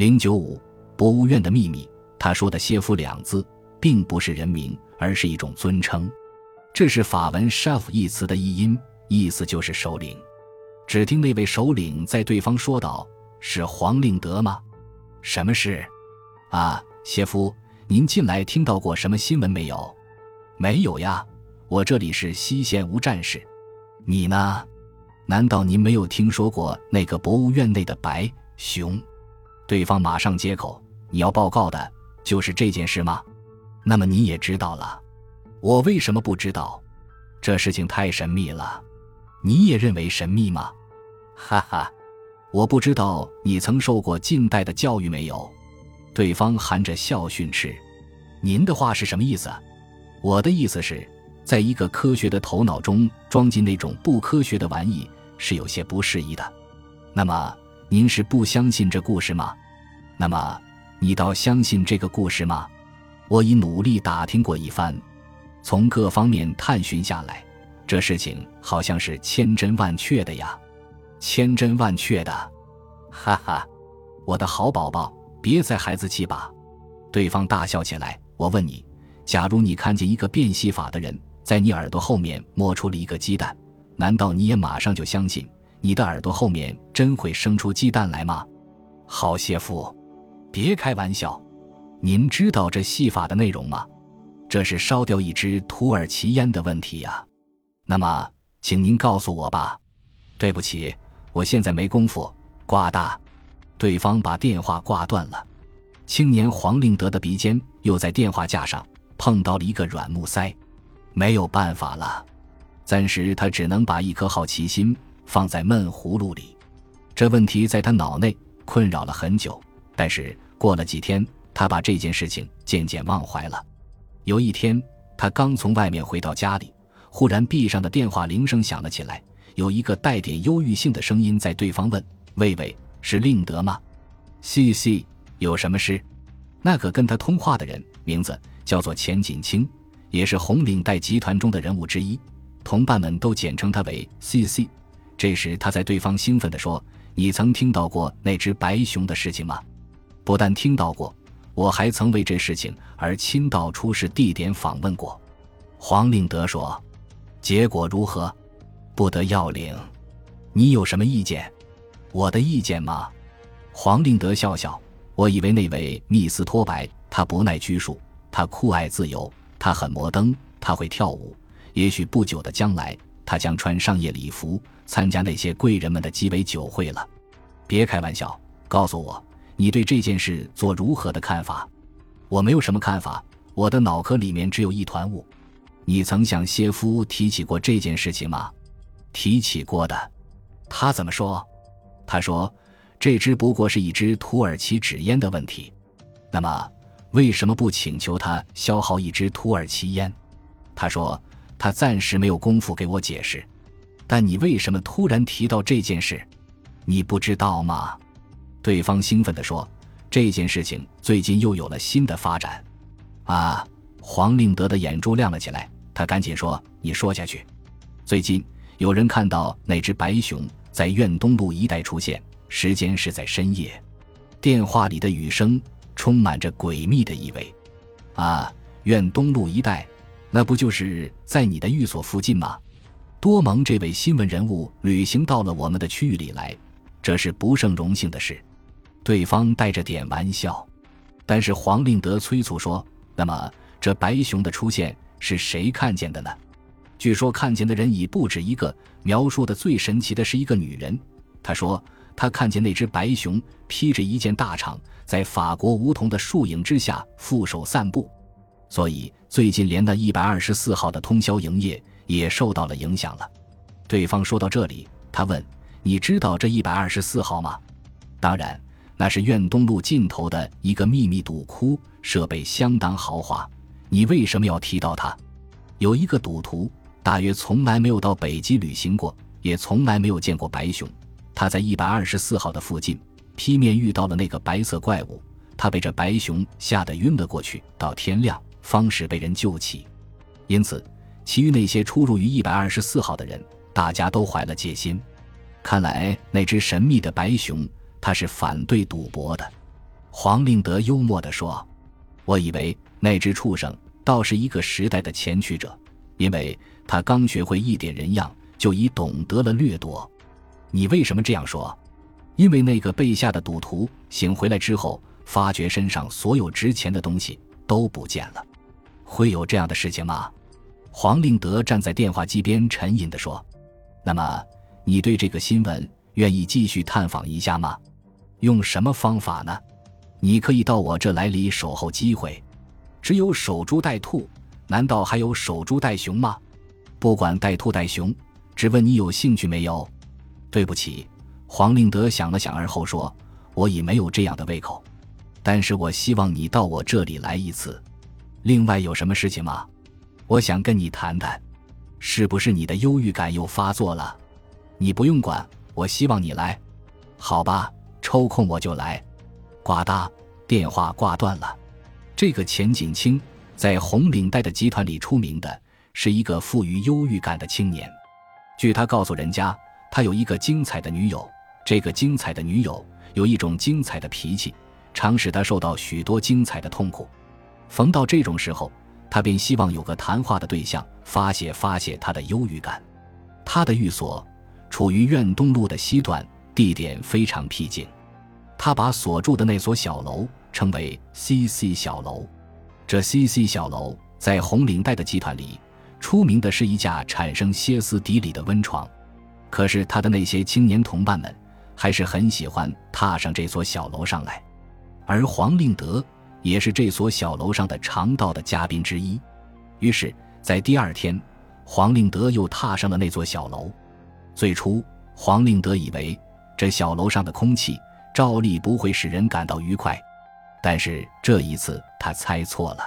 零九五，博物院的秘密。他说的“谢夫”两字，并不是人名，而是一种尊称。这是法文 “chef” 一词的译音，意思就是首领。只听那位首领在对方说道：“是黄令德吗？什么事？啊，谢夫，您近来听到过什么新闻没有？没有呀，我这里是西线无战事。你呢？难道您没有听说过那个博物院内的白熊？”对方马上接口：“你要报告的。”就是这件事吗？那么你也知道了，我为什么不知道？这事情太神秘了，你也认为神秘吗？哈哈，我不知道你曾受过近代的教育没有？对方含着笑训斥：“您的话是什么意思？”我的意思是，在一个科学的头脑中装进那种不科学的玩意是有些不适宜的。那么您是不相信这故事吗？那么。你倒相信这个故事吗？我已努力打听过一番，从各方面探寻下来，这事情好像是千真万确的呀，千真万确的，哈哈，我的好宝宝，别再孩子气吧。对方大笑起来。我问你，假如你看见一个变戏法的人在你耳朵后面摸出了一个鸡蛋，难道你也马上就相信你的耳朵后面真会生出鸡蛋来吗？好谢夫。别开玩笑，您知道这戏法的内容吗？这是烧掉一支土耳其烟的问题呀。那么，请您告诉我吧。对不起，我现在没工夫。挂大，对方把电话挂断了。青年黄令德的鼻尖又在电话架上碰到了一个软木塞，没有办法了。暂时他只能把一颗好奇心放在闷葫芦里。这问题在他脑内困扰了很久。但是过了几天，他把这件事情渐渐忘怀了。有一天，他刚从外面回到家里，忽然壁上的电话铃声响了起来。有一个带点忧郁性的声音在对方问：“喂喂，是令德吗？”“嘻嘻，有什么事？”那个跟他通话的人名字叫做钱锦清，也是红领带集团中的人物之一，同伴们都简称他为 “C.C.”。这时，他在对方兴奋地说：“你曾听到过那只白熊的事情吗？”不但听到过，我还曾为这事情而亲到出事地点访问过。黄令德说：“结果如何？不得要领。你有什么意见？我的意见吗？”黄令德笑笑：“我以为那位密斯托白，他不耐拘束，他酷爱自由，他很摩登，他会跳舞。也许不久的将来，他将穿上夜礼服，参加那些贵人们的鸡尾酒会了。别开玩笑，告诉我。”你对这件事做如何的看法？我没有什么看法，我的脑壳里面只有一团雾。你曾向谢夫提起过这件事情吗？提起过的。他怎么说？他说，这只不过是一支土耳其纸烟的问题。那么，为什么不请求他消耗一支土耳其烟？他说，他暂时没有功夫给我解释。但你为什么突然提到这件事？你不知道吗？对方兴奋地说：“这件事情最近又有了新的发展。”啊！黄令德的眼珠亮了起来，他赶紧说：“你说下去。”最近有人看到那只白熊在院东路一带出现，时间是在深夜。电话里的雨声充满着诡秘的意味。啊！院东路一带，那不就是在你的寓所附近吗？多蒙这位新闻人物旅行到了我们的区域里来，这是不胜荣幸的事。对方带着点玩笑，但是黄令德催促说：“那么这白熊的出现是谁看见的呢？据说看见的人已不止一个。描述的最神奇的是一个女人，她说她看见那只白熊披着一件大氅，在法国梧桐的树影之下负手散步。所以最近连那一百二十四号的通宵营业也受到了影响了。”对方说到这里，他问：“你知道这一百二十四号吗？”“当然。”那是院东路尽头的一个秘密赌窟，设备相当豪华。你为什么要提到它？有一个赌徒，大约从来没有到北极旅行过，也从来没有见过白熊。他在一百二十四号的附近，劈面遇到了那个白色怪物，他被这白熊吓得晕了过去，到天亮方使被人救起。因此，其余那些出入于一百二十四号的人，大家都怀了戒心。看来那只神秘的白熊。他是反对赌博的，黄令德幽默地说：“我以为那只畜生倒是一个时代的前驱者，因为他刚学会一点人样，就已懂得了掠夺。你为什么这样说？因为那个被吓的赌徒醒回来之后，发觉身上所有值钱的东西都不见了。会有这样的事情吗？”黄令德站在电话机边沉吟地说：“那么，你对这个新闻愿意继续探访一下吗？用什么方法呢？你可以到我这来里守候机会。只有守株待兔，难道还有守株待熊吗？不管待兔待熊，只问你有兴趣没有？对不起。”黄令德想了想，而后说：“我已没有这样的胃口，但是我希望你到我这里来一次。另外有什么事情吗？”我想跟你谈谈，是不是你的忧郁感又发作了？你不用管，我希望你来，好吧？抽空我就来。呱嗒，电话挂断了。这个钱锦清在红领带的集团里出名的是一个富于忧郁感的青年。据他告诉人家，他有一个精彩的女友，这个精彩的女友有一种精彩的脾气，常使他受到许多精彩的痛苦。逢到这种时候。他便希望有个谈话的对象，发泄发泄他的忧郁感。他的寓所处于院东路的西段，地点非常僻静。他把所住的那所小楼称为 “C.C. 小楼”。这 “C.C. 小楼”在红领带的集团里出名的是一架产生歇斯底里的温床。可是他的那些青年同伴们还是很喜欢踏上这所小楼上来，而黄令德。也是这所小楼上的常到的嘉宾之一。于是，在第二天，黄令德又踏上了那座小楼。最初，黄令德以为这小楼上的空气照例不会使人感到愉快，但是这一次他猜错了。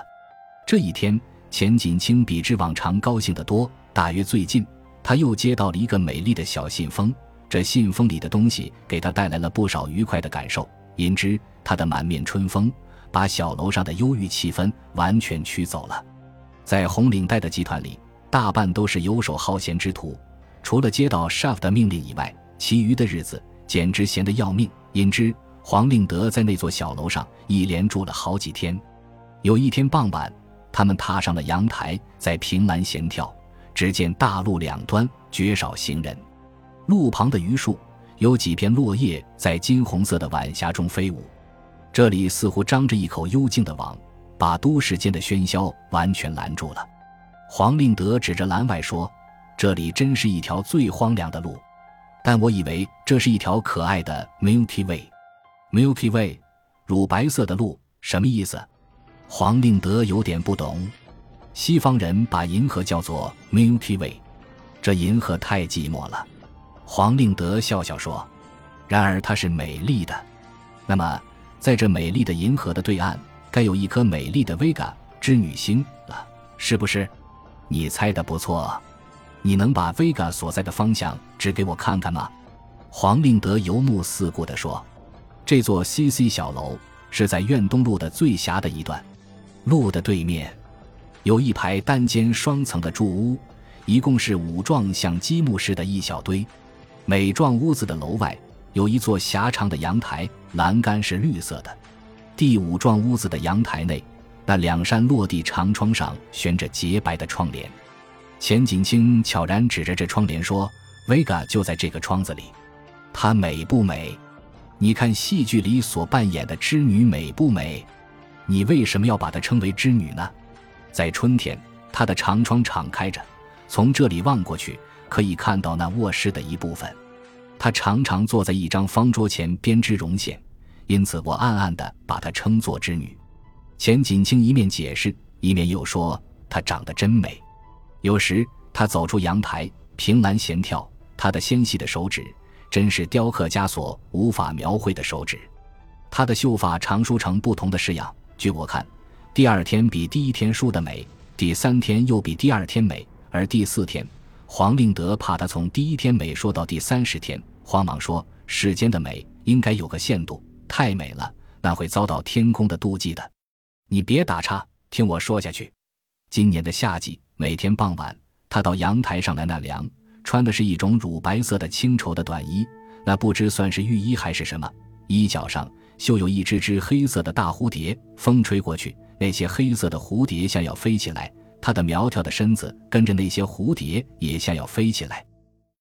这一天，钱锦清比之往常高兴得多。大约最近，他又接到了一个美丽的小信封，这信封里的东西给他带来了不少愉快的感受，因之他的满面春风。把小楼上的忧郁气氛完全驱走了。在红领带的集团里，大半都是游手好闲之徒，除了接到 s h a f 的命令以外，其余的日子简直闲得要命。因之，黄令德在那座小楼上一连住了好几天。有一天傍晚，他们踏上了阳台，在凭栏闲跳。只见大路两端绝少行人，路旁的榆树有几片落叶在金红色的晚霞中飞舞。这里似乎张着一口幽静的网，把都市间的喧嚣完全拦住了。黄令德指着栏外说：“这里真是一条最荒凉的路，但我以为这是一条可爱的 Milky Way。Milky Way，乳白色的路，什么意思？”黄令德有点不懂。西方人把银河叫做 Milky Way，这银河太寂寞了。黄令德笑笑说：“然而它是美丽的。那么。”在这美丽的银河的对岸，该有一颗美丽的 Vega 织女星了，是不是？你猜的不错，你能把 Vega 所在的方向指给我看看吗？黄令德游目四顾地说：“这座 CC 小楼是在院东路的最狭的一段，路的对面有一排单间双层的住屋，一共是五幢像积木似的一小堆，每幢屋子的楼外。”有一座狭长的阳台，栏杆是绿色的。第五幢屋子的阳台内，那两扇落地长窗上悬着洁白的窗帘。钱锦清悄然指着这窗帘说：“Vega 就在这个窗子里，她美不美？你看戏剧里所扮演的织女美不美？你为什么要把她称为织女呢？在春天，她的长窗敞开着，从这里望过去，可以看到那卧室的一部分。”他常常坐在一张方桌前编织绒线，因此我暗暗地把她称作织女。钱锦清一面解释，一面又说：“她长得真美。有时他走出阳台，凭栏闲眺。他的纤细的手指真是雕刻家所无法描绘的手指。他的秀发常梳成不同的式样，据我看，第二天比第一天梳得美，第三天又比第二天美，而第四天，黄令德怕他从第一天美说到第三十天。”慌忙说：“世间的美应该有个限度，太美了，那会遭到天空的妒忌的。你别打岔，听我说下去。今年的夏季，每天傍晚，他到阳台上来纳凉，穿的是一种乳白色的清绸的短衣，那不知算是浴衣还是什么。衣角上绣有一只只黑色的大蝴蝶，风吹过去，那些黑色的蝴蝶像要飞起来，他的苗条的身子跟着那些蝴蝶也像要飞起来。